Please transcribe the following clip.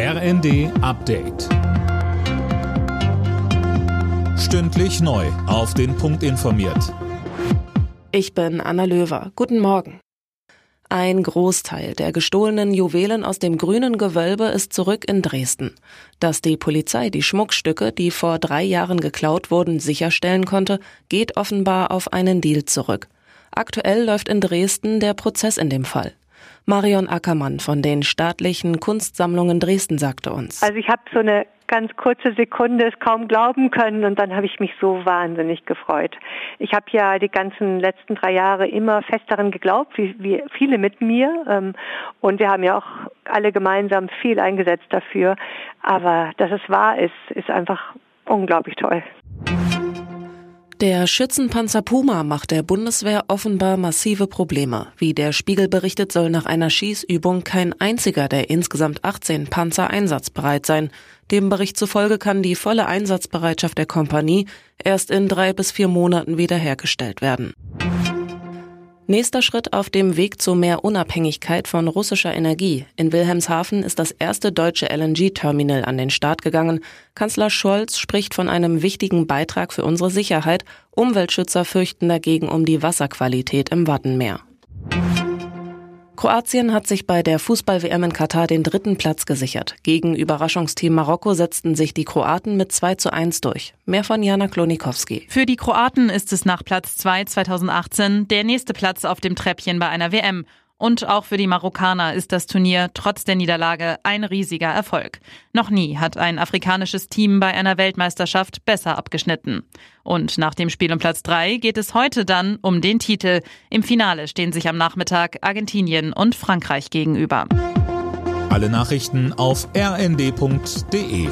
RND Update. Stündlich neu. Auf den Punkt informiert. Ich bin Anna Löwer. Guten Morgen. Ein Großteil der gestohlenen Juwelen aus dem grünen Gewölbe ist zurück in Dresden. Dass die Polizei die Schmuckstücke, die vor drei Jahren geklaut wurden, sicherstellen konnte, geht offenbar auf einen Deal zurück. Aktuell läuft in Dresden der Prozess in dem Fall. Marion Ackermann von den staatlichen Kunstsammlungen Dresden sagte uns. Also ich habe so eine ganz kurze Sekunde es kaum glauben können und dann habe ich mich so wahnsinnig gefreut. Ich habe ja die ganzen letzten drei Jahre immer fest daran geglaubt, wie, wie viele mit mir ähm, und wir haben ja auch alle gemeinsam viel eingesetzt dafür. Aber dass es wahr ist, ist einfach unglaublich toll. Der Schützenpanzer Puma macht der Bundeswehr offenbar massive Probleme. Wie der Spiegel berichtet, soll nach einer Schießübung kein einziger der insgesamt 18 Panzer einsatzbereit sein. Dem Bericht zufolge kann die volle Einsatzbereitschaft der Kompanie erst in drei bis vier Monaten wiederhergestellt werden. Nächster Schritt auf dem Weg zu mehr Unabhängigkeit von russischer Energie. In Wilhelmshaven ist das erste deutsche LNG-Terminal an den Start gegangen. Kanzler Scholz spricht von einem wichtigen Beitrag für unsere Sicherheit. Umweltschützer fürchten dagegen um die Wasserqualität im Wattenmeer. Kroatien hat sich bei der Fußball-WM in Katar den dritten Platz gesichert. Gegen Überraschungsteam Marokko setzten sich die Kroaten mit 2 zu 1 durch. Mehr von Jana Klonikowski. Für die Kroaten ist es nach Platz 2 2018 der nächste Platz auf dem Treppchen bei einer WM. Und auch für die Marokkaner ist das Turnier trotz der Niederlage ein riesiger Erfolg. Noch nie hat ein afrikanisches Team bei einer Weltmeisterschaft besser abgeschnitten. Und nach dem Spiel um Platz drei geht es heute dann um den Titel. Im Finale stehen sich am Nachmittag Argentinien und Frankreich gegenüber. Alle Nachrichten auf rnd.de